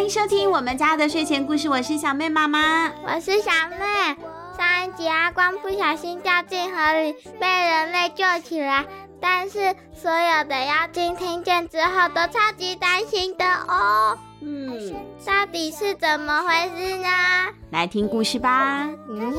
欢迎收听我们家的睡前故事，我是小妹妈妈，我是小妹。上一集阿光不小心掉进河里，被人类救起来，但是所有的妖精听见之后都超级担心的哦。嗯，到底是怎么回事呢？来听故事吧。嗯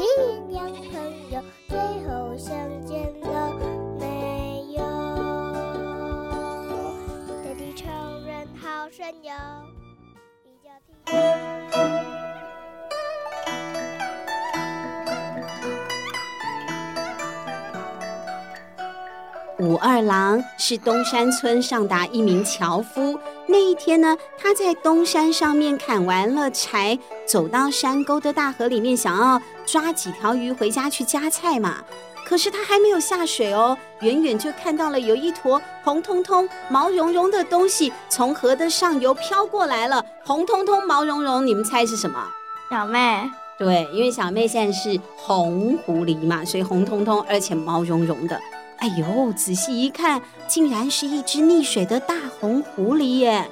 武二郎是东山村上达一名樵夫。那一天呢，他在东山上面砍完了柴，走到山沟的大河里面，想要抓几条鱼回家去夹菜嘛。可是他还没有下水哦，远远就看到了有一坨红彤彤、毛茸茸的东西从河的上游飘过来了。红彤彤、毛茸茸，你们猜是什么？小妹。对，因为小妹现在是红狐狸嘛，所以红彤彤而且毛茸茸的。哎呦，仔细一看，竟然是一只溺水的大红狐狸耶！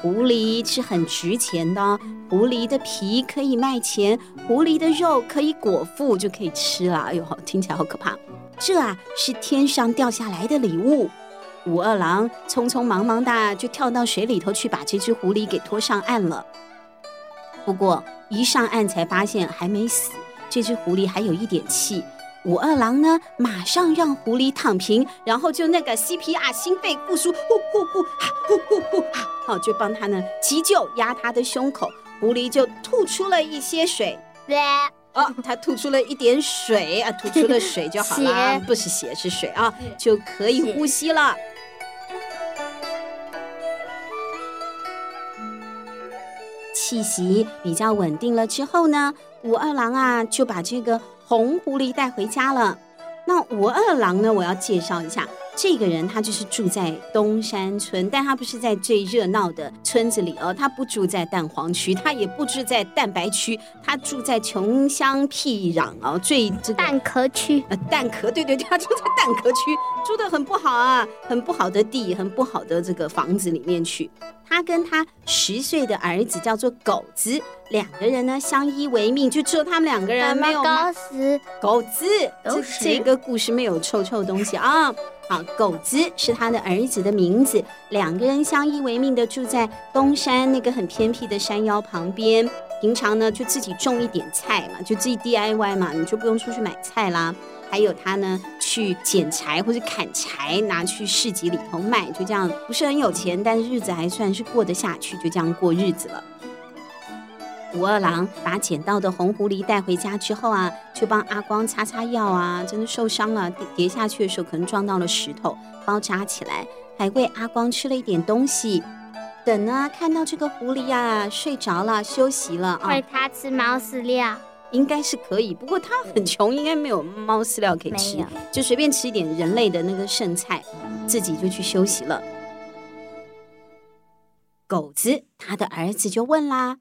狐狸是很值钱的，狐狸的皮可以卖钱，狐狸的肉可以果腹，就可以吃了。哎呦，听起来好可怕！这啊是天上掉下来的礼物。武二郎匆匆忙忙的就跳到水里头去，把这只狐狸给拖上岸了。不过一上岸才发现还没死，这只狐狸还有一点气。武二郎呢，马上让狐狸躺平，然后就那个 CPR 心肺复苏，呼呼呼，呼呼呼，好，就帮他呢急救，压他的胸口，狐狸就吐出了一些水，哦，他吐出了一点水啊，吐出了水就好了，不是血是水啊，就可以呼吸了。气息比较稳定了之后呢，武二郎啊就把这个。红狐狸带回家了。那武二郎呢？我要介绍一下这个人，他就是住在东山村，但他不是在最热闹的村子里哦，他不住在蛋黄区，他也不住在蛋白区，他住在穷乡僻壤哦，最这个蛋壳区。呃，蛋壳，对对对，他住在蛋壳区，住的很不好啊，很不好的地，很不好的这个房子里面去。他跟他十岁的儿子叫做狗子，两个人呢相依为命，就只有他们两个人没有狗子。狗子，这这个故事没有臭臭东西啊。好，狗子是他的儿子的名字。两个人相依为命的住在东山那个很偏僻的山腰旁边，平常呢就自己种一点菜嘛，就自己 DIY 嘛，你就不用出去买菜啦。还有他呢，去捡柴或者砍柴，拿去市集里头卖，就这样，不是很有钱，但日子还算是过得下去，就这样过日子了。武二郎把捡到的红狐狸带回家之后啊，就帮阿光擦擦药啊，真的受伤了，跌跌下去的时候可能撞到了石头，包扎起来，还喂阿光吃了一点东西。等呢，看到这个狐狸啊睡着了，休息了啊，喂它吃猫饲料。应该是可以，不过它很穷，应该没有猫饲料可以吃，就随便吃一点人类的那个剩菜，自己就去休息了。狗子他的儿子就问啦：“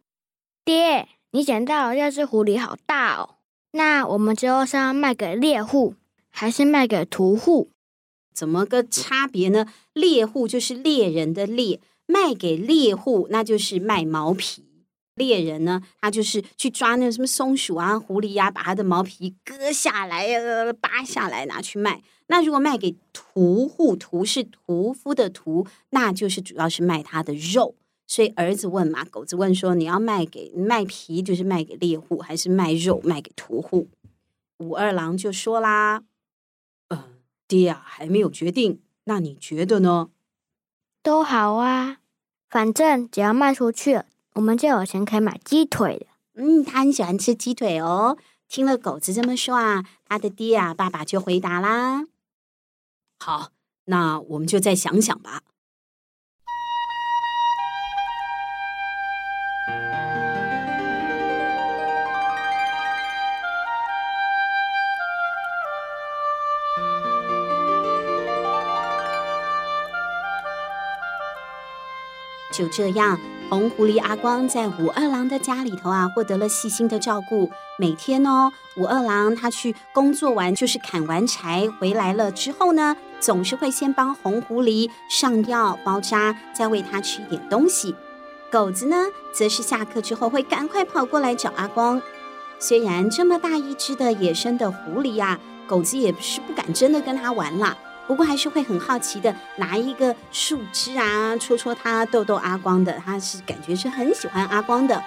爹，你捡到那只狐狸好大哦，那我们之后是要卖给猎户，还是卖给屠户？怎么个差别呢？猎户就是猎人的猎，卖给猎户那就是卖毛皮。”猎人呢，他就是去抓那什么松鼠啊、狐狸呀、啊，把它的毛皮割下来、扒下来拿去卖。那如果卖给屠户，屠是屠夫的屠，那就是主要是卖它的肉。所以儿子问嘛，狗子问说：“你要卖给卖皮，就是卖给猎户，还是卖肉卖给屠户？”武二郎就说啦：“呃，爹啊，还没有决定。那你觉得呢？”都好啊，反正只要卖出去了。我们就有钱可以买鸡腿了。嗯，他很喜欢吃鸡腿哦。听了狗子这么说啊，他的爹啊，爸爸就回答啦：“好，那我们就再想想吧。”就这样。红狐狸阿光在武二郎的家里头啊，获得了细心的照顾。每天哦，武二郎他去工作完，就是砍完柴回来了之后呢，总是会先帮红狐狸上药包扎，再喂他吃一点东西。狗子呢，则是下课之后会赶快跑过来找阿光。虽然这么大一只的野生的狐狸呀、啊，狗子也是不敢真的跟它玩啦。不过还是会很好奇的拿一个树枝啊，戳戳它，逗逗阿光的。它是感觉是很喜欢阿光的。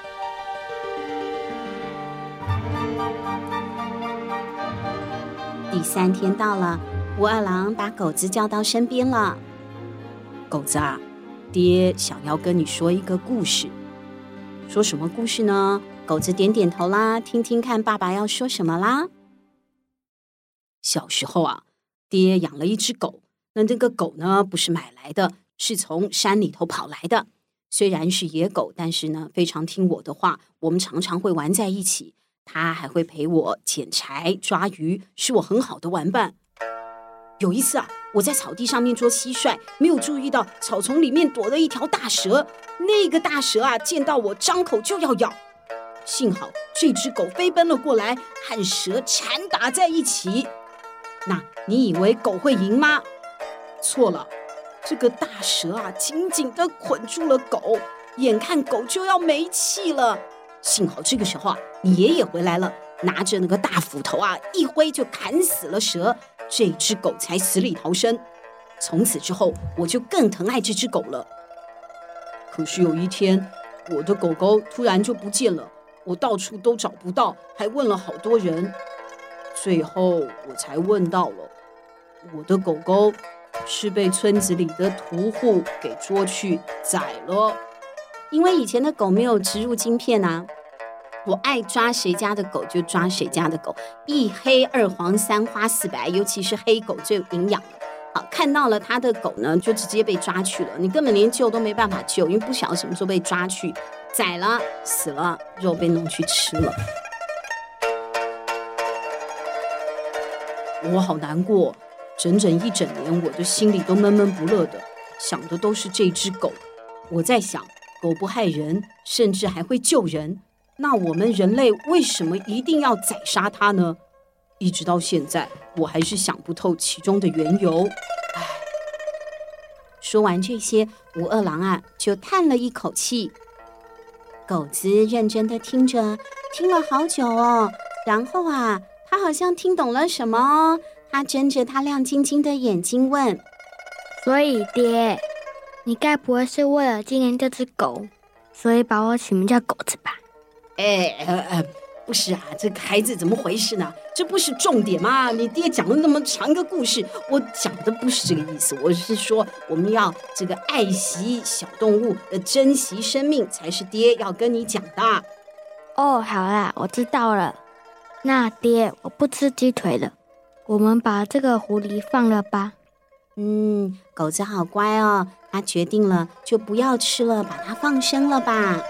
第三天到了，武二郎把狗子叫到身边了。狗子啊，爹想要跟你说一个故事。说什么故事呢？狗子点点头啦，听听看爸爸要说什么啦。小时候啊，爹养了一只狗。那这个狗呢，不是买来的，是从山里头跑来的。虽然是野狗，但是呢，非常听我的话。我们常常会玩在一起。它还会陪我捡柴、抓鱼，是我很好的玩伴。有一次啊，我在草地上面捉蟋蟀，没有注意到草丛里面躲了一条大蛇。那个大蛇啊，见到我张口就要咬，幸好这只狗飞奔了过来，和蛇缠打在一起。那你以为狗会赢吗？错了，这个大蛇啊，紧紧地捆住了狗，眼看狗就要没气了。幸好这个时候啊，你爷爷回来了，拿着那个大斧头啊，一挥就砍死了蛇，这只狗才死里逃生。从此之后，我就更疼爱这只狗了。可是有一天，我的狗狗突然就不见了，我到处都找不到，还问了好多人，最后我才问到了，我的狗狗是被村子里的屠户给捉去宰了。因为以前的狗没有植入晶片啊，我爱抓谁家的狗就抓谁家的狗，一黑二黄三花四白，尤其是黑狗最有营养。好，看到了他的狗呢，就直接被抓去了，你根本连救都没办法救，因为不晓得什么时候被抓去宰了，死了，肉被弄去吃了。我好难过，整整一整年，我的心里都闷闷不乐的，想的都是这只狗。我在想。狗不害人，甚至还会救人。那我们人类为什么一定要宰杀它呢？一直到现在，我还是想不透其中的缘由。唉，说完这些，吴二郎啊，就叹了一口气。狗子认真的听着，听了好久哦。然后啊，他好像听懂了什么哦。他睁着他亮晶晶的眼睛问：“所以，爹？”你该不会是为了纪念这只狗，所以把我取名叫狗子吧？哎，呃呃，不是啊，这个孩子怎么回事呢？这不是重点吗？你爹讲了那么长一个故事，我讲的不是这个意思。我是说，我们要这个爱惜小动物，呃，珍惜生命，才是爹要跟你讲的。哦，好啦，我知道了。那爹，我不吃鸡腿了，我们把这个狐狸放了吧。嗯，狗子好乖哦。他决定了，就不要吃了，把它放生了吧。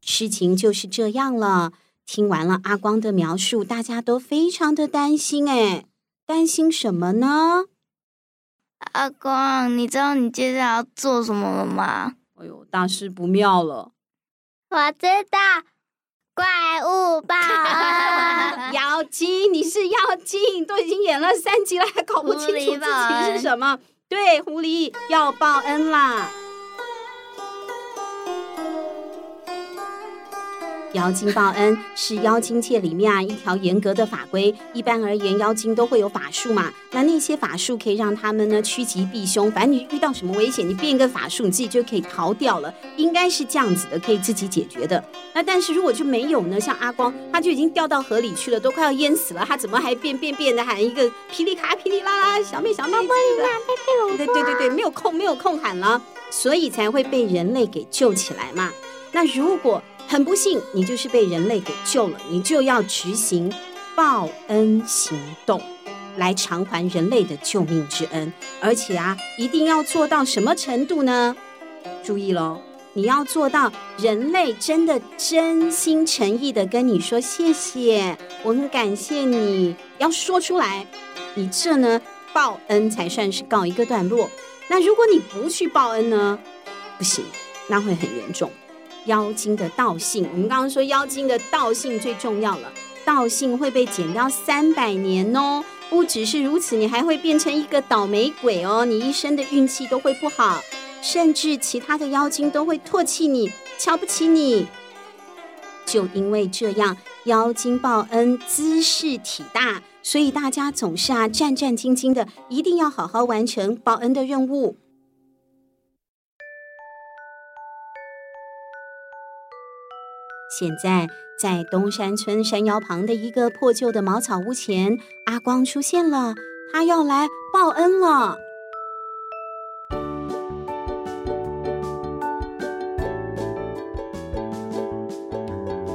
事情就是这样了。听完了阿光的描述，大家都非常的担心。哎，担心什么呢？阿光，你知道你接下来要做什么了吗？哎呦，大事不妙了！我知道。怪物报恩，妖精，你是妖精，都已经演了三集了，还搞不清楚剧情是什么？对，狐狸要报恩啦。妖精报恩是妖精界里面啊一条严格的法规。一般而言，妖精都会有法术嘛。那那些法术可以让他们呢趋吉避凶。反正你遇到什么危险，你变一个法术，你自己就可以逃掉了。应该是这样子的，可以自己解决的。那但是如果就没有呢？像阿光，他就已经掉到河里去了，都快要淹死了，他怎么还变变变的喊一个噼里卡霹雳啦啦，小妹小妹，对对对对，没有空没有空喊了，所以才会被人类给救起来嘛。那如果很不幸，你就是被人类给救了，你就要执行报恩行动，来偿还人类的救命之恩。而且啊，一定要做到什么程度呢？注意喽，你要做到人类真的真心诚意的跟你说谢谢，我很感谢你，要说出来，你这呢报恩才算是告一个段落。那如果你不去报恩呢？不行，那会很严重。妖精的道性，我们刚刚说妖精的道性最重要了，道性会被减掉三百年哦。不只是如此，你还会变成一个倒霉鬼哦！你一生的运气都会不好，甚至其他的妖精都会唾弃你、瞧不起你。就因为这样，妖精报恩姿势体大，所以大家总是啊战战兢兢的，一定要好好完成报恩的任务。现在，在东山村山腰旁的一个破旧的茅草屋前，阿光出现了，他要来报恩了。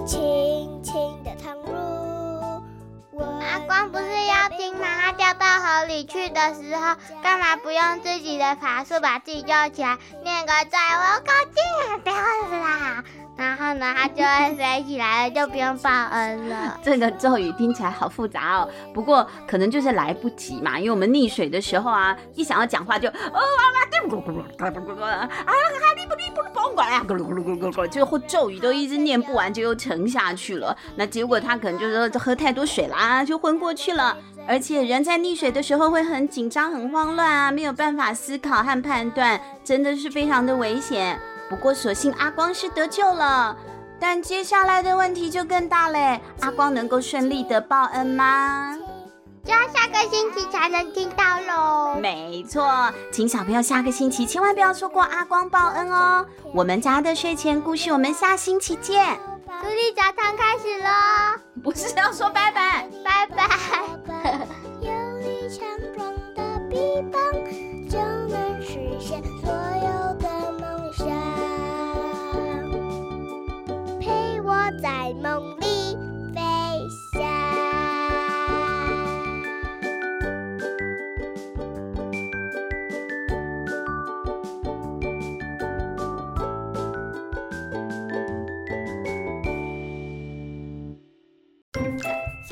轻轻的躺入，阿光不是妖精吗？他掉到河里去的时候，干嘛不用自己的法术把自己救起来？念个咒，我搞定，掉死啦！然后呢，它就会飞起来了，就不用报恩了。这个咒语听起来好复杂哦，不过可能就是来不及嘛，因为我们溺水的时候啊，一想要讲话就哦啊啊，咕噜咕噜咕咕啊，哈利不利不甭管呀，咕噜咕噜咕噜咕噜，最后咒语都一直念不完，就又沉下去了。那结果他可能就是喝太多水啦，就昏过去了。而且人在溺水的时候会很紧张、很慌乱啊，没有办法思考和判断，真的是非常的危险。不过，所幸阿光是得救了，但接下来的问题就更大嘞。阿光能够顺利的报恩吗？就要下个星期才能听到喽。没错，请小朋友下个星期千万不要错过阿光报恩哦。我们家的睡前故事，我们下星期见。独立早餐开始喽！不是要说拜拜，拜拜。有一强壮的臂膀，就能